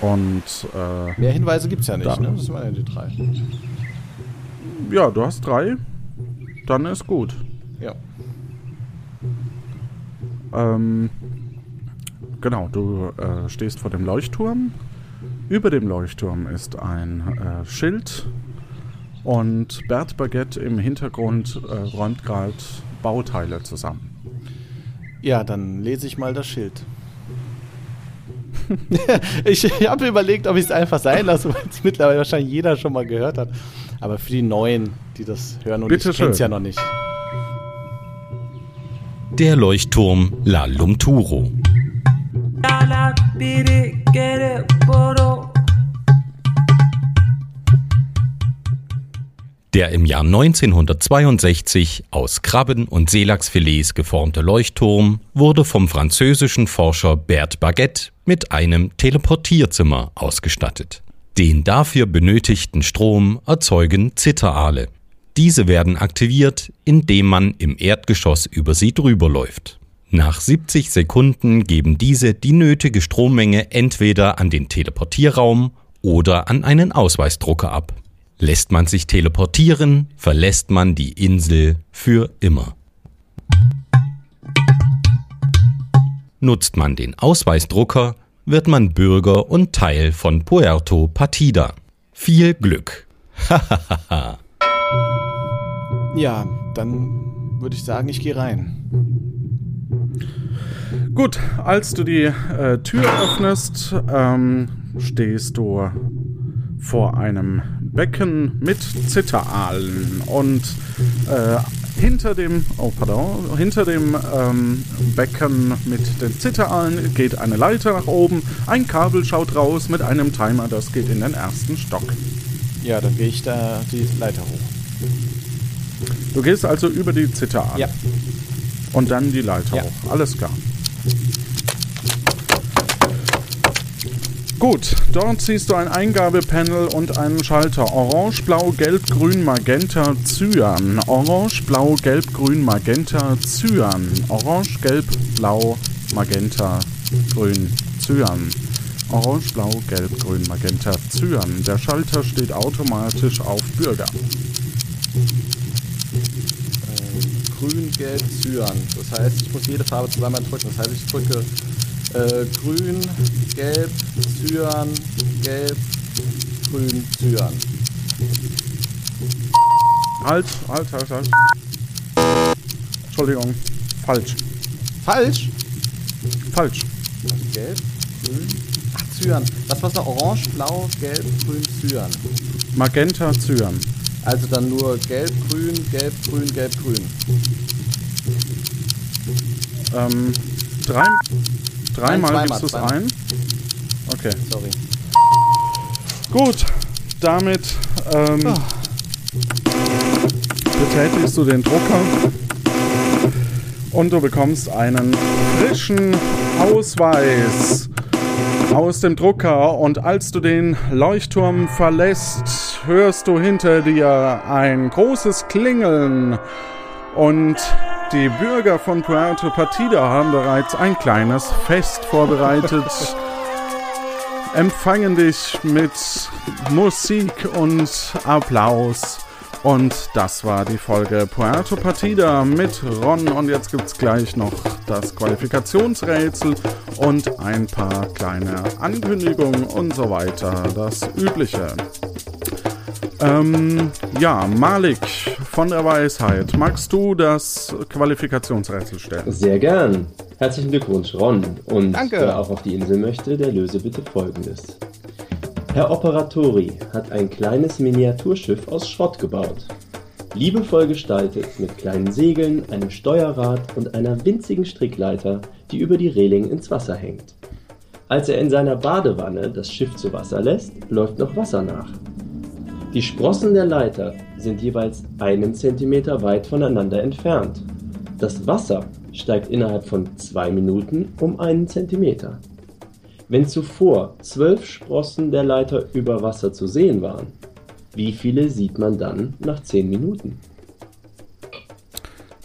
Und äh, Mehr Hinweise gibt's ja nicht, Da. ne? Das waren ja die drei. ja, du hast drei. Dann ist gut. Ja. Ähm, genau, du äh, stehst vor dem Leuchtturm. Über dem Leuchtturm ist ein äh, Schild und Bert Baguette im Hintergrund äh, räumt gerade Bauteile zusammen. Ja, dann lese ich mal das Schild. ich habe überlegt, ob ich es einfach sein lasse, weil es mittlerweile wahrscheinlich jeder schon mal gehört hat. Aber für die Neuen, die das hören und Bitte ich kenn's schön. ja noch nicht. Der Leuchtturm La Lumturo. Der im Jahr 1962 aus Krabben- und Seelachsfilets geformte Leuchtturm wurde vom französischen Forscher Bert Baguette mit einem Teleportierzimmer ausgestattet. Den dafür benötigten Strom erzeugen Zitteraale. Diese werden aktiviert, indem man im Erdgeschoss über sie drüber läuft. Nach 70 Sekunden geben diese die nötige Strommenge entweder an den Teleportierraum oder an einen Ausweisdrucker ab. Lässt man sich teleportieren, verlässt man die Insel für immer. Nutzt man den Ausweisdrucker, wird man Bürger und Teil von Puerto Partida. Viel Glück! Ja, dann würde ich sagen, ich gehe rein. Gut, als du die äh, Tür öffnest, ähm, stehst du vor einem Becken mit Zitteraalen und äh, hinter dem, oh pardon, hinter dem ähm, Becken mit den Zitteraalen geht eine Leiter nach oben, ein Kabel schaut raus mit einem Timer, das geht in den ersten Stock. Ja, dann gehe ich da die Leiter hoch. Du gehst also über die Zitteraale Ja. und dann die Leiter Ja. hoch, alles klar. Gut, dort siehst du ein Eingabepanel und einen Schalter. Orange, Blau, Gelb, Grün, Magenta, Cyan. Orange, Blau, Gelb, Grün, Magenta, Cyan. Orange, Gelb, Blau, Magenta, Grün, Cyan. Orange, Blau, Gelb, Grün, Magenta, Cyan. Der Schalter steht automatisch auf Bürger. Grün, Gelb, Cyan. Das heißt, ich muss jede Farbe zweimal drücken. Das heißt, ich drücke äh, Grün, Gelb, Cyan, Gelb, Grün, Cyan. Halt, halt, halt, halt. Entschuldigung, falsch. Falsch. Falsch. Gelb, Grün. Ach, Cyan. Was war's noch? Orange, Blau, Gelb, Grün, Cyan. Magenta, Cyan. Also dann nur Gelb, Grün, Gelb, Grün, Gelb, Grün. Ähm, drei, dreimal zweimal, gibst du es ein. Okay. Sorry. Gut, damit ähm, betätigst du den Drucker und du bekommst einen frischen Ausweis aus dem Drucker und als du den Leuchtturm verlässt, hörst du hinter dir ein großes Klingeln und die Bürger von Puerto Partida haben bereits ein kleines Fest vorbereitet empfangen dich mit Musik und Applaus Und das war die Folge Puerto Partida mit Ron. Und jetzt gibt es gleich noch das Qualifikationsrätsel und ein paar kleine Ankündigungen und so weiter. Das Übliche. Ähm, ja, Malik von der Weisheit, magst du das Qualifikationsrätsel stellen? Sehr gern. Herzlichen Glückwunsch, Ron. Und Danke. wer auch auf die Insel möchte, der löse bitte folgendes. Herr Operatori hat ein kleines Miniaturschiff aus Schrott gebaut. Liebevoll gestaltet mit kleinen Segeln, einem Steuerrad und einer winzigen Strickleiter, die über die Reling ins Wasser hängt. Als er in seiner Badewanne das Schiff zu Wasser lässt, läuft noch Wasser nach. Die Sprossen der Leiter sind jeweils einen Zentimeter weit voneinander entfernt. Das Wasser steigt innerhalb von zwei Minuten um einen Zentimeter. Wenn zuvor zwölf Sprossen der Leiter über Wasser zu sehen waren, wie viele sieht man dann nach zehn Minuten?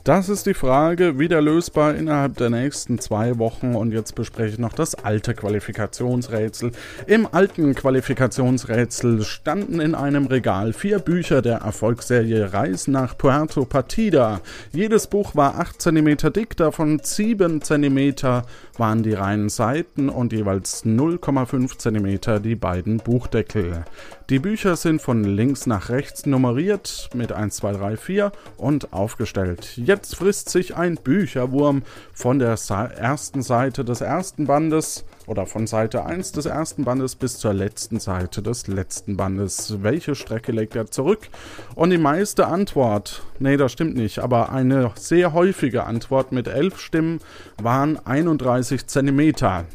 Das ist die Frage, wieder lösbar innerhalb der nächsten zwei Wochen. Und jetzt bespreche ich noch das alte Qualifikationsrätsel. Im alten Qualifikationsrätsel standen in einem Regal vier Bücher der Erfolgsserie Reisen nach Puerto Partida. Jedes Buch war 8 cm dick, davon 7 cm waren die reinen Seiten und jeweils 0,5 cm die beiden Buchdeckel. Die Bücher sind von links nach rechts nummeriert mit 1, 2, 3, 4 und aufgestellt. Jetzt frisst sich ein Bücherwurm von der ersten Seite des ersten Bandes oder von Seite 1 des ersten Bandes bis zur letzten Seite des letzten Bandes. Welche Strecke legt er zurück? Und die meiste Antwort, nee, das stimmt nicht, aber eine sehr häufige Antwort mit 11 Stimmen waren 31 Zentimeter.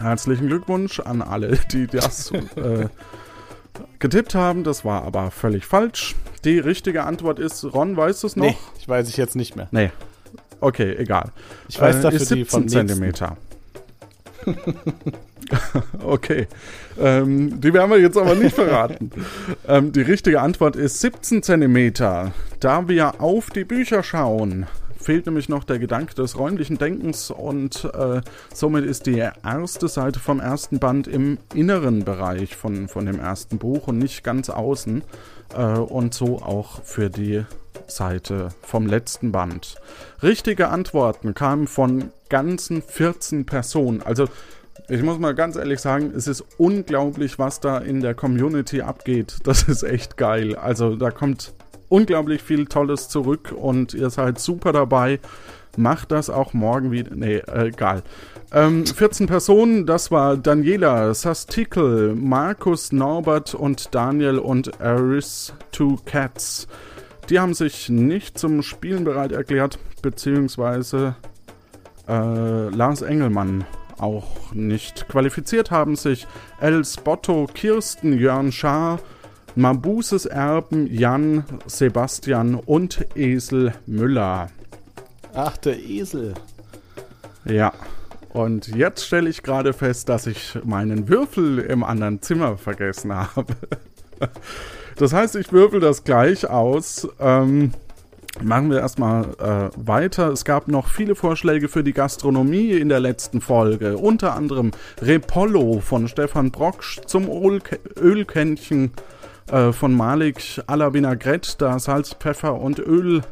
Herzlichen Glückwunsch an alle, die das äh, getippt haben. Das war aber völlig falsch. Die richtige Antwort ist, Ron, weißt du es noch? Nee, ich weiß ich jetzt nicht mehr. Nee. Okay, egal. Ich weiß Äh, dafür ist die vom 17 nächsten. Zentimeter. okay. Ähm, die werden wir jetzt aber nicht verraten. ähm, die richtige Antwort ist 17 Zentimeter. Da wir auf die Bücher schauen, fehlt nämlich noch der Gedanke des räumlichen Denkens und äh, somit ist die erste Seite vom ersten Band im inneren Bereich von, von dem ersten Buch und nicht ganz außen. Äh, und so auch für die Seite vom letzten Band. Richtige Antworten kamen von ganzen 14 Personen. Also ich muss mal ganz ehrlich sagen, es ist unglaublich, was da in der Community abgeht. Das ist echt geil. Also da kommt unglaublich viel Tolles zurück und ihr seid super dabei. Macht das auch morgen wieder. Nee, äh, egal. Ähm, 14 Personen, das war Daniela, Sastikel, Markus, Norbert und Daniel und Aris Two Cats. Die haben sich nicht zum Spielen bereit erklärt, beziehungsweise äh, Lars Engelmann auch nicht. Qualifiziert haben sich El Spotto, Kirsten, Jörn Schaar, Mabuses Erben, Jan, Sebastian und Esel Müller. Ach, der Esel. Ja. Und jetzt stelle ich gerade fest, dass ich meinen Würfel im anderen Zimmer vergessen habe. Das heißt, ich würfel das gleich aus. Ähm, machen wir erstmal äh, weiter. Es gab noch viele Vorschläge für die Gastronomie in der letzten Folge. Unter anderem Repollo von Stefan Brocksch zum Ölkä Ölkännchen äh, von Malik à la Vinaigrette, da Salz, Pfeffer und Öl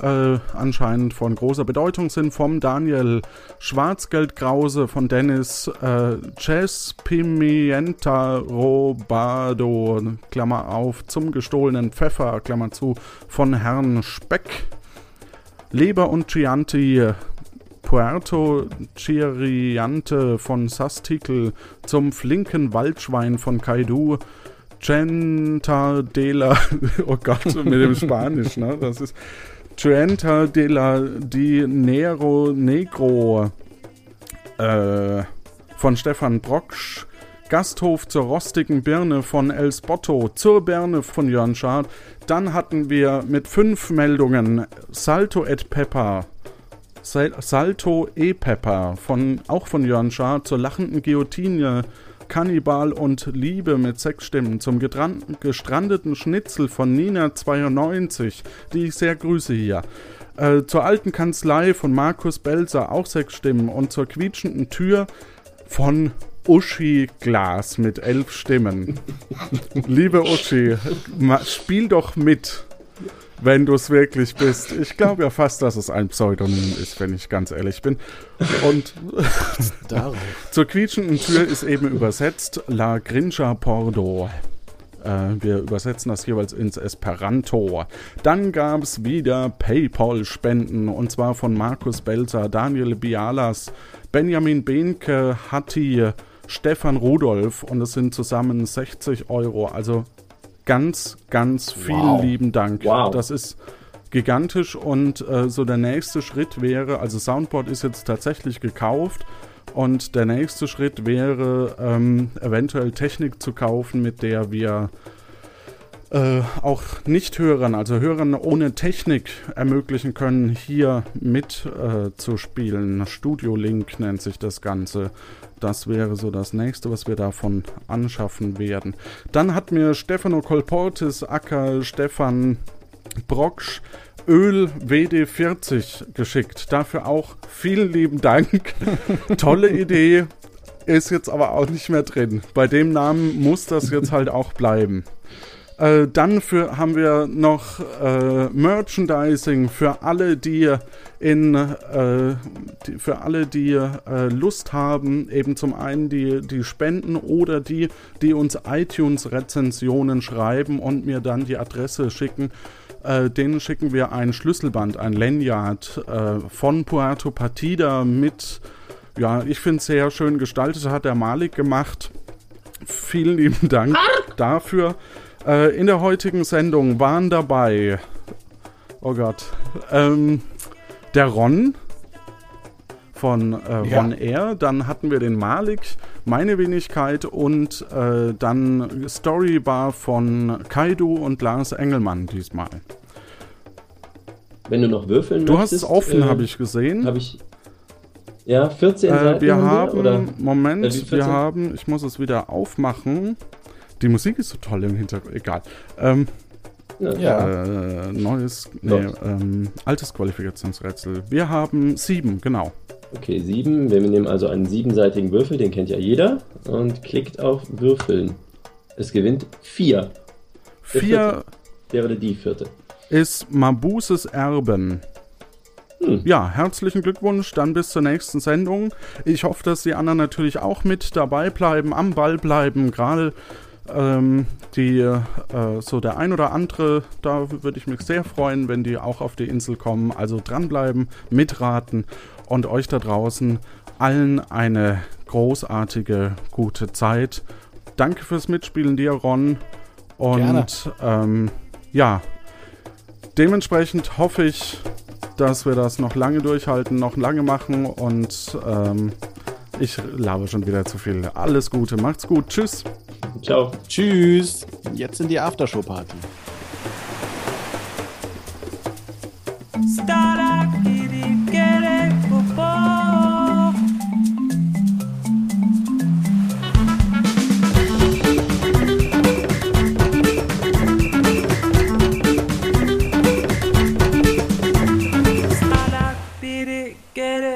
äh, anscheinend von großer Bedeutung sind. Vom Daniel Schwarzgeldkrause, von Dennis äh, Chess Pimienta Robado, Klammer auf, zum gestohlenen Pfeffer, Klammer zu, von Herrn Speck. Leber und Chianti, Puerto Chiriante von Sastikel, zum flinken Waldschwein von Kaidu, Genta de la, oh Gott, mit dem Spanisch, ne? Das ist Genta de la di Nero Negro äh, von Stefan Brocksch, Gasthof zur rostigen Birne von El Spotto, zur Birne von Jörn Schad. Dann hatten wir mit fünf Meldungen Salto et Pepper, Sal Salto e Pepper, von, auch von Jörn Schad, zur lachenden Guillotine, Kannibal und Liebe mit sechs Stimmen, zum gestrandeten Schnitzel von Nina92, die ich sehr grüße hier. Äh, zur alten Kanzlei von Markus Belzer auch sechs Stimmen und zur quietschenden Tür von Uschi Glas mit elf Stimmen. Liebe Uschi, spiel doch mit. Wenn du es wirklich bist. Ich glaube ja fast, dass es ein Pseudonym ist, wenn ich ganz ehrlich bin. Und zur quietschenden Tür ist eben übersetzt La Grincha Pordo. Äh, wir übersetzen das jeweils ins Esperanto. Dann gab es wieder PayPal-Spenden und zwar von Markus Belzer, Daniel Bialas, Benjamin Behnke, Hatti, Stefan Rudolf und es sind zusammen 60 Euro. Also ganz, ganz vielen Wow. lieben Dank. Wow. Das ist gigantisch und äh, so der nächste Schritt wäre, also Soundboard ist jetzt tatsächlich gekauft und der nächste Schritt wäre ähm, eventuell Technik zu kaufen, mit der wir äh, auch Nicht-Hörern, also Hörern ohne Technik ermöglichen können, hier mit äh, zu spielen. Studio Link nennt sich das Ganze. Das wäre so das nächste, was wir davon anschaffen werden. Dann hat mir Stefano Colportis, Acker Stefan Brocksch, Öl WD40 geschickt. Dafür auch vielen lieben Dank. Tolle Idee. Ist jetzt aber auch nicht mehr drin. Bei dem Namen muss das jetzt halt auch bleiben. Äh, dann für, haben wir noch äh, Merchandising für alle, die in äh, die, für alle, die äh, Lust haben, eben zum einen die, die Spenden oder die, die uns iTunes-Rezensionen schreiben und mir dann die Adresse schicken. Äh, denen schicken wir ein Schlüsselband, ein Lanyard äh, von Puerto Partida mit, ja, ich finde es sehr schön gestaltet, hat der Malik gemacht. Vielen lieben Dank dafür. Äh, in der heutigen Sendung waren dabei, oh Gott, ähm, der Ron von äh, Ja. Ron Air, dann hatten wir den Malik, meine Wenigkeit und äh, dann Story war von Kaidu und Lars Engelmann diesmal. Wenn du noch würfeln Du hast es möchtest, offen, äh, habe ich gesehen. Hab ich. Ja, 14 Äh, Seiten wir haben wir, oder? Moment, Äh, wir 14? haben, ich muss es wieder aufmachen. Die Musik ist so toll im Hintergrund, egal. Ähm, Ja. äh, neues, nee, ähm, altes Qualifikationsrätsel. Wir haben sieben, genau. Okay, sieben. Wir nehmen also einen siebenseitigen Würfel, den kennt ja jeder. Und klickt auf Würfeln. Es gewinnt vier. Der Vier oder die vierte. ist Mabuses Erben. Hm. Ja, herzlichen Glückwunsch, dann bis zur nächsten Sendung. Ich hoffe, dass die anderen natürlich auch mit dabei bleiben, am Ball bleiben, gerade ähm, die, äh, so der ein oder andere, da würde ich mich sehr freuen, wenn die auch auf die Insel kommen. Also dranbleiben, mitraten und euch da draußen allen eine großartige, gute Zeit. Danke fürs Mitspielen dir, Ron. Und ähm, ja, dementsprechend hoffe ich, dass wir das noch lange durchhalten, noch lange machen und ähm, ich labe schon wieder zu viel. Alles Gute, macht's gut. Tschüss. Ciao. Tschüss. Jetzt sind die Aftershow-Party. Start up, get it.